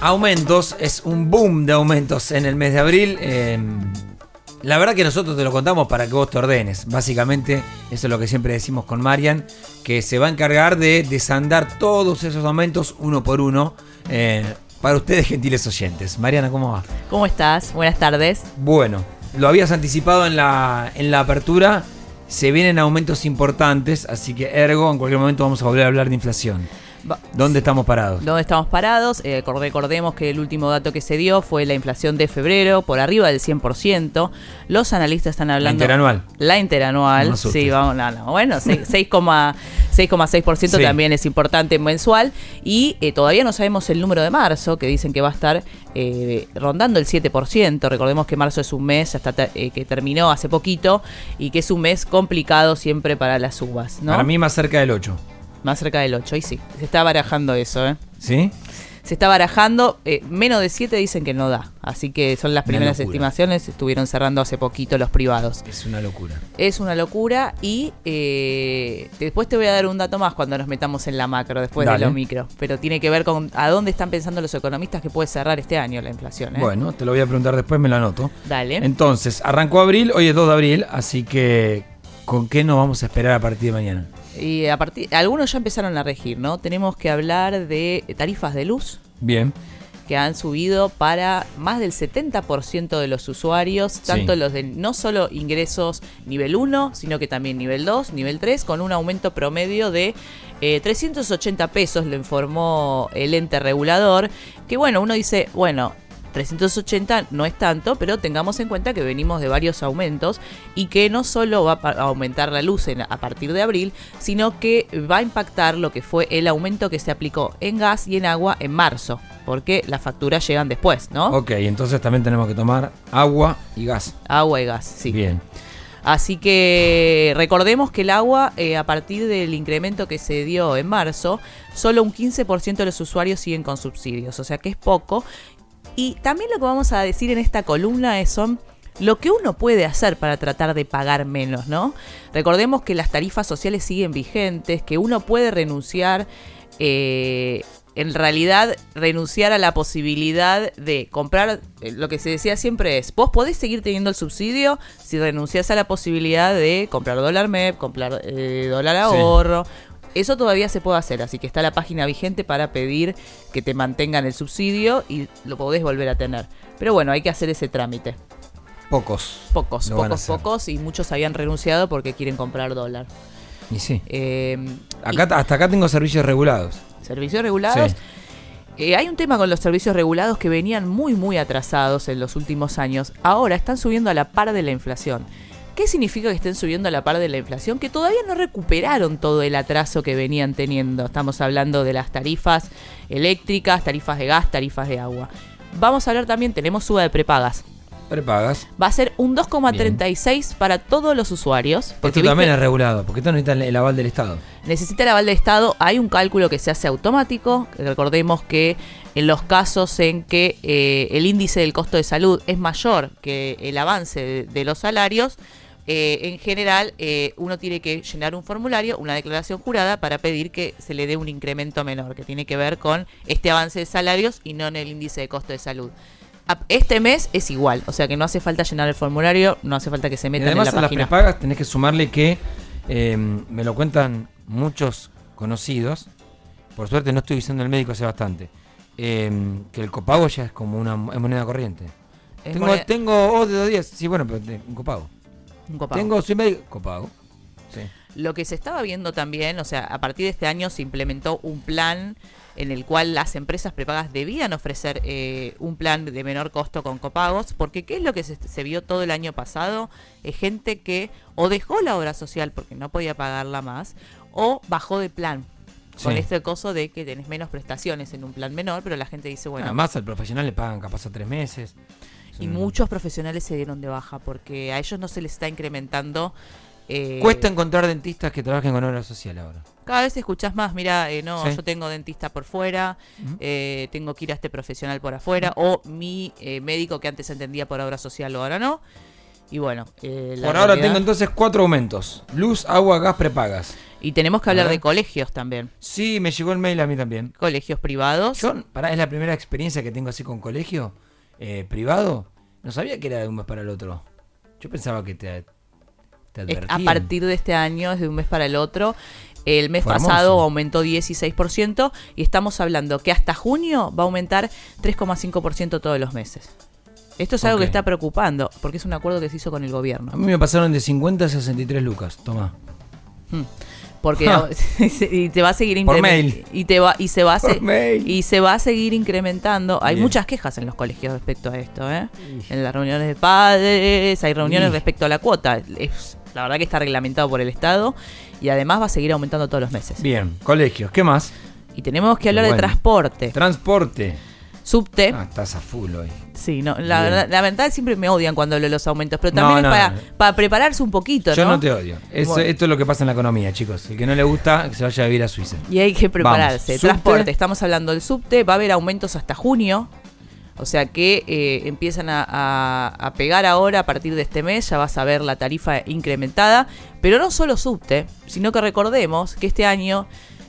Aumentos, es un boom de aumentos en el mes de abril. Eh, la verdad que nosotros te lo contamos para que vos te ordenes. Básicamente, eso es lo que siempre decimos con Marian, que se va a encargar de desandar todos esos aumentos uno por uno. eh, para ustedes, gentiles oyentes. Mariana, ¿cómo va? ¿Cómo estás? Buenas tardes. Bueno, lo habías anticipado en la, en la apertura. Se vienen aumentos importantes, así que ergo, en cualquier momento vamos a volver a hablar de inflación. ¿Dónde estamos parados? ¿Dónde estamos parados? Eh, cor- recordemos que el último dato que se dio fue la inflación de febrero, por arriba del 100%. Los analistas están La hablando... interanual. La interanual, No me asustes. sí, vamos, no, no. Bueno, seis- 6,6% 6,6% Sí. también es importante mensual. Y eh, todavía no sabemos el número de marzo, que dicen que va a estar eh, rondando el 7%. Recordemos que marzo es un mes hasta eh, que terminó hace poquito y que es un mes complicado siempre para las uvas, ¿no? Para mí más cerca del 8. Más cerca del 8, y sí. Se está barajando eso, ¿eh? ¿Sí? Se está barajando, eh, menos de 7 dicen que no da. Así que son las primeras estimaciones, estuvieron cerrando hace poquito los privados. Es una locura. Es una locura y eh, después te voy a dar un dato más cuando nos metamos en la macro, después Dale. de lo micro. Pero tiene que ver con a dónde están pensando los economistas que puede cerrar este año la inflación. ¿eh? Bueno, te lo voy a preguntar después, me lo anoto. Dale. Entonces, arrancó abril, hoy es 2 de abril, así que ¿con qué nos vamos a esperar a partir de mañana? Y a partir, algunos ya empezaron a regir, ¿no? Tenemos que hablar de tarifas de luz. Bien, que han subido para más del 70% de los usuarios, tanto Sí. los de no solo ingresos nivel 1, sino que también nivel 2, nivel 3, con un aumento promedio de eh, 380 pesos, lo informó el ente regulador, que bueno, uno dice, bueno, 380 no es tanto, pero tengamos en cuenta que venimos de varios aumentos y que no solo va a aumentar la luz en- a partir de abril, sino que va a impactar lo que fue el aumento que se aplicó en gas y en agua en marzo, porque las facturas llegan después, ¿no? ok, entonces también tenemos que tomar agua y gas. Agua y gas, sí. Bien, Así que recordemos que el agua, eh, a partir del incremento que se dio en marzo, solo un 15% de los usuarios siguen con subsidios, o sea que es poco. Y también lo que vamos a decir en esta columna es son lo que uno puede hacer para tratar de pagar menos, ¿no? Recordemos que las tarifas sociales siguen vigentes, que uno puede renunciar, eh, en realidad renunciar a la posibilidad de comprar, eh, lo que se decía siempre es, vos podés seguir teniendo el subsidio si renunciás a la posibilidad de comprar dólar MEP, comprar eh, dólar ahorro. Eso todavía se puede hacer, así que está la página vigente para pedir que te mantengan el subsidio y lo podés volver a tener. Pero bueno, hay que hacer ese trámite. pocos. Pocos, pocos, pocos y muchos habían renunciado porque quieren comprar dólar. Y sí. Eh, Acá, hasta acá tengo servicios regulados. servicios regulados. Sí. Eh, hay un tema con los servicios regulados que venían muy, muy atrasados en los últimos años. Ahora están subiendo a la par de la inflación. ¿Qué significa que estén subiendo a la par de la inflación? Que todavía no recuperaron todo el atraso que venían teniendo. Estamos hablando de las tarifas eléctricas, tarifas de gas, tarifas de agua. Vamos a hablar también, tenemos suba de prepagas. Prepagas. Va a ser un 2,36 para todos los usuarios. Porque Esto también ¿viste? es regulado, porque esto necesita el aval del Estado. necesita el aval del Estado. Hay un cálculo que se hace automático. Recordemos que en los casos en que eh, el índice del costo de salud es mayor que el avance de, de los salarios, eh, en general eh, uno tiene que llenar un formulario, una declaración jurada para pedir que se le dé un incremento menor, que tiene que ver con este avance de salarios y no en el índice de costo de salud. A- Este mes es igual, o sea que no hace falta llenar el formulario, no hace falta que se metan además en a la las página. prepagas tenés que sumarle que eh, me lo cuentan muchos conocidos. Por suerte no estoy diciendo el médico hace bastante. eh, que el copago ya es como una es moneda corriente. Es tengo, moneda- tengo oh, de dos días. Sí, bueno, pero un copago. Un copago. Tengo, médico. Copago. Sí. Lo que se estaba viendo también, o sea, a partir de este año se implementó un plan en el cual las empresas prepagas debían ofrecer eh, un plan de menor costo con copagos, porque ¿qué es lo que se, se vio todo el año pasado? Es gente que o dejó la obra social porque no podía pagarla más, o bajó de plan. Con este coso de que tenés menos prestaciones en un plan menor, pero la gente dice, bueno, Además al profesional le pagan capaz a tres meses. Y un- muchos profesionales se dieron de baja porque a ellos no se les está incrementando. eh, Cuesta encontrar dentistas que trabajen con obra social ahora. Cada vez escuchás más, mira, eh, no, Sí. yo tengo dentista por fuera, Ujú. eh, tengo que ir a este profesional por afuera, o mi eh, médico que antes entendía por obra social o ahora no. Y bueno, eh, la Por ahora tengo entonces cuatro aumentos. Luz, agua, gas, prepagas. Y tenemos que hablar de colegios también. Sí, me llegó el mail a mí también. Colegios privados. Yo, pará, es la primera experiencia que tengo así con colegio eh, privado. No sabía que era de un mes para el otro. Yo pensaba que te, te advertían. a partir de este año, es de un mes para el otro. El mes pasado aumentó 16% y estamos hablando que hasta junio va a aumentar 3,5% todos los meses. Esto es algo que está preocupando porque es un acuerdo que se hizo con el A gobierno. mí me pasaron de 50 a 63 lucas. Toma. Hmm. Porque y te va a seguir Por mail. y te va y se va a Por se- mail. y se va a seguir incrementando. Hay Bien. muchas quejas en los colegios respecto a esto, ¿eh? En las reuniones de padres, hay reuniones respecto a la cuota. Es, la verdad que está reglamentado por el Estado y además va a seguir aumentando todos los meses. Bien, colegios. ¿Qué más? Y tenemos que hablar Bueno. de transporte. Transporte. Subte. Ah, estás a full hoy. Sí, no, la verdad, la verdad siempre me odian cuando hablo de los aumentos, pero también no, es para, prepararse un poquito, Yo ¿no? te odio. Eso- Bueno. Esto es lo que pasa en la economía, chicos. El que no le gusta, que se vaya a vivir a Suiza. Y hay que prepararse. Vamos. Transporte, estamos hablando del subte, va a haber aumentos hasta junio. O sea que eh, empiezan a, a- a pegar ahora a partir de este mes, ya vas a ver la tarifa incrementada. Pero no solo subte, sino que recordemos que este año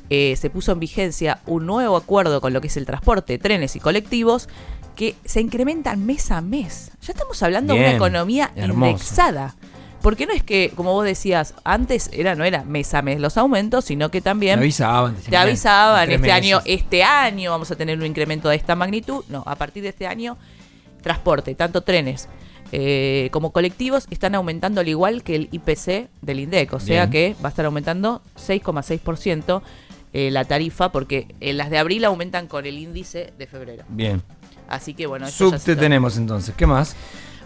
eh, se puso en vigencia un nuevo acuerdo con lo que es el transporte, trenes y colectivos, que se incrementan mes a mes. Ya estamos hablando de una economía hermoso. indexada. Porque no es que, como vos decías, antes era no era mes a mes los aumentos, sino que también Te avisaban. te avisaban, este año, este año vamos a tener un incremento de esta magnitud. No, a partir de este año, transporte, tanto trenes eh, como colectivos, están aumentando al igual que el IPC del INDEC. O sea Bien. que va a estar aumentando 6,6% eh, la tarifa, porque eh, las de abril aumentan con el índice de febrero. Bien. Así que bueno, Subte tenemos entonces. ¿Qué más?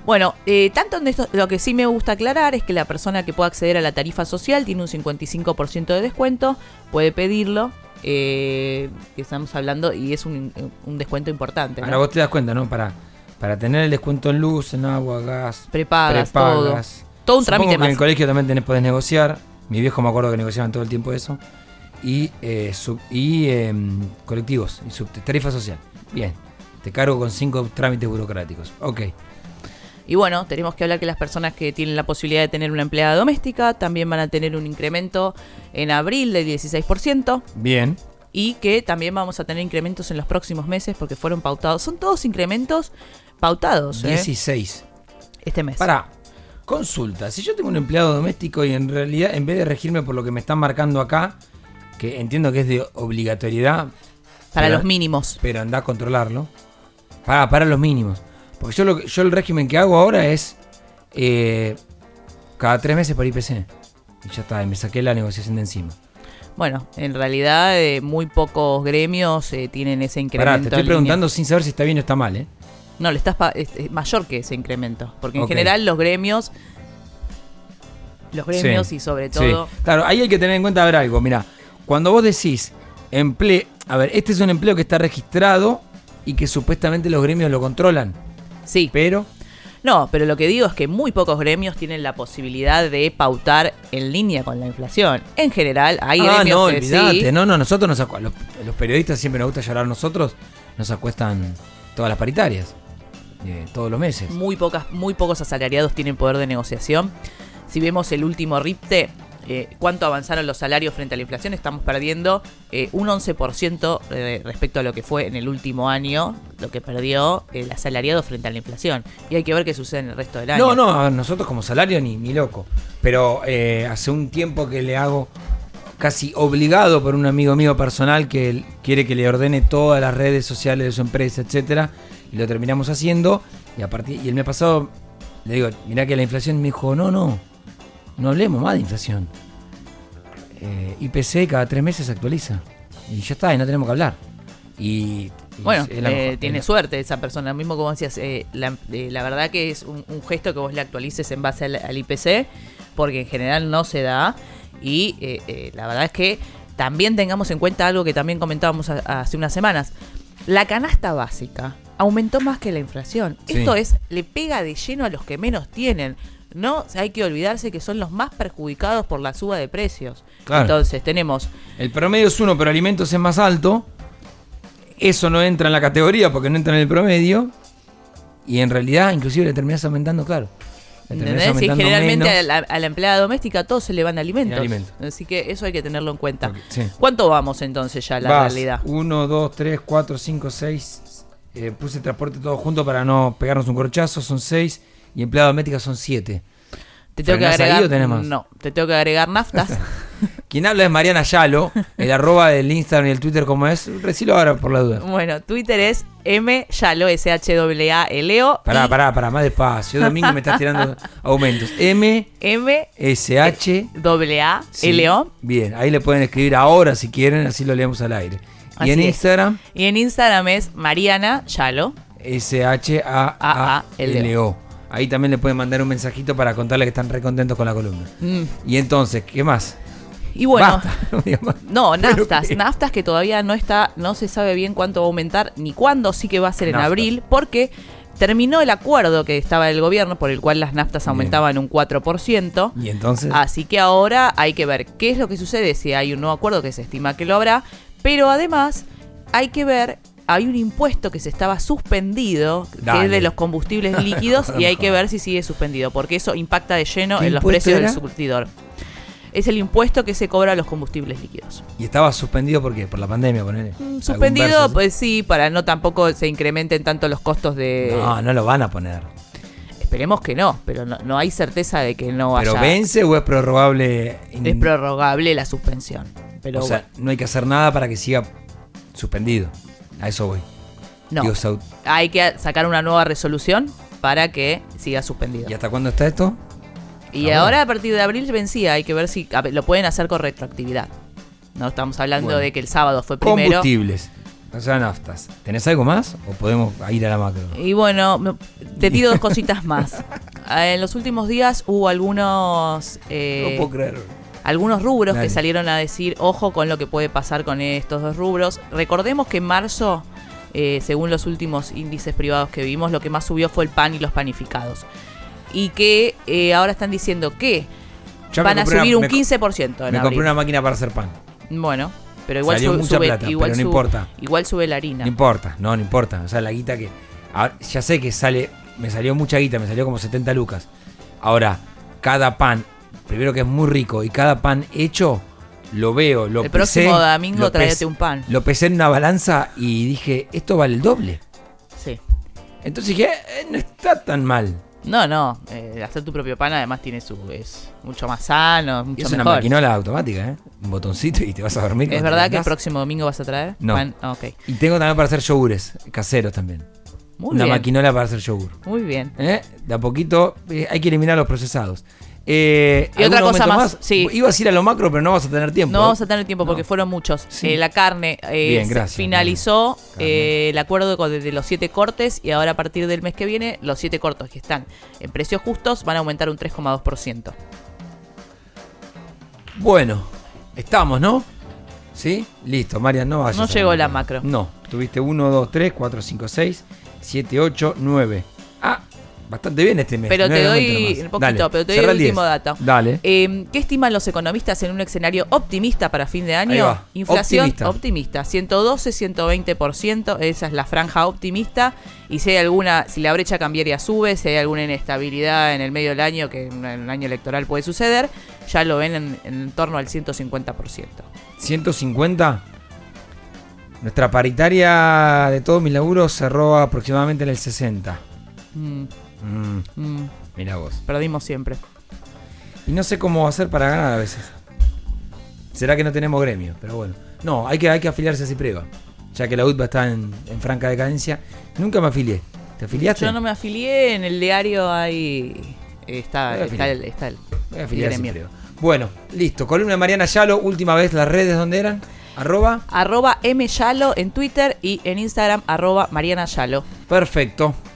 bueno, eh, tanto en esto, lo que sí me gusta aclarar es que la persona que pueda acceder a la tarifa social tiene un 55% de descuento, puede pedirlo, eh, que estamos hablando, y es un, un descuento importante. ¿no? Ahora vos te das cuenta, ¿no? Para, para tener el descuento en luz, en agua, gas, Prepagas, prepagas. Todo un Supongo trámite que más. en el colegio también tenés, podés negociar. Mi viejo me acuerdo que negociaban todo el tiempo eso. Y, eh, sub- y em, colectivos, y subte, tarifa social. Bien. Te cargo con cinco trámites burocráticos. Ok. Y bueno, tenemos que hablar que las personas que tienen la posibilidad de tener una empleada doméstica también van a tener un incremento en abril del 16%. Bien. y que también vamos a tener incrementos en los próximos meses porque fueron pautados. Son todos incrementos pautados ¿eh? 16. este mes. Para, consulta. Si yo tengo un empleado doméstico y en realidad, en vez de regirme por lo que me están marcando acá, que entiendo que es de obligatoriedad, Para pero- los mínimos. pero anda a controlarlo. Para, para los mínimos. Porque yo, lo, yo el régimen que hago ahora es eh, cada tres meses por IPC. Y ya está, y me saqué la negociación de encima. Bueno, en realidad eh, muy pocos gremios eh, tienen ese incremento. Pará, te estoy preguntando sin saber si está bien o está mal, ¿eh? No, le estás es, mayor que ese incremento. Porque en general los gremios. Los gremios Sí, y sobre Sí. todo. Claro, ahí hay que tener en cuenta a ver algo. Mira, cuando vos decís empleo. A ver, este es un empleo que está registrado y que supuestamente los gremios lo controlan. Sí. Pero. No, pero lo que digo es que muy pocos gremios tienen la posibilidad de pautar en línea con la inflación. En general, hay ah, gremios no, que olvidate. sí. No, no, nosotros nos los, los periodistas siempre nos gusta llorar nosotros. Nos acuestan todas las paritarias. eh, todos los meses. Muy, pocas, muy pocos asalariados tienen poder de negociación. Si vemos el último RIPTE, eh, cuánto avanzaron los salarios frente a la inflación, estamos perdiendo eh, un 11% eh, respecto a lo que fue en el último año, lo que perdió el asalariado frente a la inflación. Y hay que ver qué sucede en el resto del año. No, no, nosotros como salario ni, ni loco. Pero eh, hace un tiempo que le hago casi obligado por un amigo mío personal que él quiere que le ordene todas las redes sociales de su empresa, etcétera, y lo terminamos haciendo. Y a partir y el mes pasado le digo, mirá que la inflación me dijo, no, no, no hablemos más de inflación. Eh, IPC cada tres meses se actualiza. Y ya está, y no tenemos que hablar. Y, Bueno, eh, tiene suerte esa persona, mismo como decías, eh, la, eh, la verdad que es un, un gesto que vos le actualices en base al, al IPC, porque en general no se da, y la verdad es que también tengamos en cuenta algo que también comentábamos a- hace unas semanas, la canasta básica aumentó más que la inflación. Sí. Esto es, le pega de lleno a los que menos tienen. No hay que olvidarse que son los más perjudicados por la suba de precios. Claro. Entonces tenemos El promedio es uno, pero alimentos es más alto. Eso no entra en la categoría porque no entra en el promedio. Y en realidad, inclusive le terminás aumentando, claro. ¿Entendés? Y generalmente a la, a la empleada doméstica todo se le van alimentos. En alimentos. Así que eso hay que tenerlo en cuenta. Sí. ¿Cuánto vamos entonces ya a la Vas, realidad? 1, 2, 3, 4, 5, 6. Eh, puse transporte todo junto para no pegarnos un corchazo. Son 6. Y empleada doméstica son 7. Te tengo que ¿Frenás ahí agregar. o tenés más? No, te tengo que agregar naftas. Quien habla es Mariana Yalo. El arroba del Instagram y el Twitter, como es. Recilo ahora por la duda. bueno, Twitter es M Yalo, S-H-A-L-O. Pará, y pará, pará, más despacio. Domingo me estás tirando aumentos. M, M S, H. A. L O. Bien, ahí le pueden escribir ahora si quieren, así lo leemos al aire. Y en. Instagram, Y en Instagram es Mariana Yalo. S-H-A-A-L-O. Ahí también le pueden mandar un mensajito para contarle que están recontentos con la columna. Mm. Y entonces, ¿qué más? Y bueno. Basta, no naftas, naftas que todavía no está, no se sabe bien cuánto va a aumentar ni cuándo, sí que va a ser en Naftas. abril, porque terminó el acuerdo que estaba el gobierno por el cual las naftas Bien. aumentaban un 4%. Y entonces, Así que ahora hay que ver qué es lo que sucede, si hay un nuevo acuerdo que se estima que lo habrá, pero además hay que ver, hay un impuesto que se estaba suspendido, que es de los combustibles líquidos, y hay que ver si sigue suspendido, porque eso impacta de lleno ¿Qué en los precios del surtidor. Es el impuesto que se cobra a los combustibles líquidos. y estaba suspendido por qué? Por la pandemia, ponele. Mm, Suspendido, pues sí, para no tampoco se incrementen tanto los costos de... No, no lo van a poner. Esperemos que no, pero no, no hay certeza de que no ¿Pero haya... vence o es prorrogable? in- Es prorrogable la suspensión. Pero o sea, no hay que hacer nada para que siga suspendido. A eso voy. no. Digo, hay que sacar una nueva resolución para que siga suspendido. ¿Y hasta cuándo está esto? Y Ah, ahora a partir de abril vencía, hay que ver si lo pueden hacer con retroactividad. No estamos hablando Bueno. de que el sábado fue primero. Combustibles. O sea, naftas. ¿Tenés algo más? ¿O podemos ir a la macro? Y bueno, te tiro dos cositas más. Eh, En los últimos días hubo algunos eh, no puedo creer. Algunos rubros Dale. que salieron a decir, ojo con lo que puede pasar con estos dos rubros. Recordemos que en marzo, eh, según los últimos índices privados que vimos, lo que más subió fue el pan y los panificados. Y que eh, ahora están diciendo que van a subir una- un me- 15% en Me abril. compré una máquina para hacer pan. Bueno, pero igual Salió sube, mucha sube- plata, igual pero no sube- importa. Igual sube la harina. No importa, no, no importa. O sea, la guita que. ahora, ya sé que sale. Me salió mucha guita, me salió como 70 lucas. Ahora, cada pan, primero que es muy rico, y cada pan hecho, lo veo, lo el pesé, próximo domingo tráete un pan. Lo pesé en una balanza y dije, esto vale el doble. Sí. Entonces dije, eh, no está tan mal. No, no. eh, hacer tu propio pan además tiene su. es mucho más sano, es mucho es una maquinola automática, ¿eh? Un botoncito y te vas a dormir. ¿Es verdad que el próximo domingo vas a traer? No. Pan? Ah, ok. Y tengo también para hacer yogures, caseros también. Muy una bien. maquinola para hacer yogur. Muy bien. ¿Eh? De a poquito eh, hay que eliminar los procesados. Eh, Y otra ¿algún cosa aumento más, sí. Ibas a ir a lo macro, pero no vas a tener tiempo. No vamos a tener tiempo porque No. fueron muchos. Sí. Eh, la carne eh, Bien, gracias, finalizó eh, el acuerdo con- de los siete cortes y ahora a partir del mes que viene los siete cortos que están en precios justos van a aumentar un 3,2%. Bueno, estamos, ¿no? ¿Sí? Listo, Marian, no vayas. No llegó la macro. No, tuviste 1, 2, 3, 4, 5, 6, 7, 8, 9. Ah, bastante bien este mes. Pero te doy un poquito, Dale, pero te doy el 10. último dato. Dale. Eh, ¿Qué estiman los economistas en un escenario optimista para fin de año? Inflación Optimista. optimista. 112, 120%, esa es la franja optimista. Y si hay alguna, si la brecha cambiaria sube, si hay alguna inestabilidad en el medio del año, que en un año electoral puede suceder, ya lo ven en, en torno al 150%. 150. Nuestra paritaria de todos mis laburos cerró aproximadamente en el 60. Mm, Mm, mm, mira vos. perdimos siempre. Y no sé cómo hacer para ganar a veces. Será que no tenemos gremio, pero bueno. No, hay que, hay que afiliarse a Cipreva. Ya que la UTBA está en, en franca decadencia. Nunca me afilié. ¿Te afiliaste? Yo no me afilié, en el diario hay... Está, está el, está el, voy a afiliar. Bueno, listo. Columna de Mariana Yalo. Última vez las redes, ¿dónde eran? Arroba. Arroba myalo en Twitter y en Instagram arroba Mariana Yalo. Perfecto.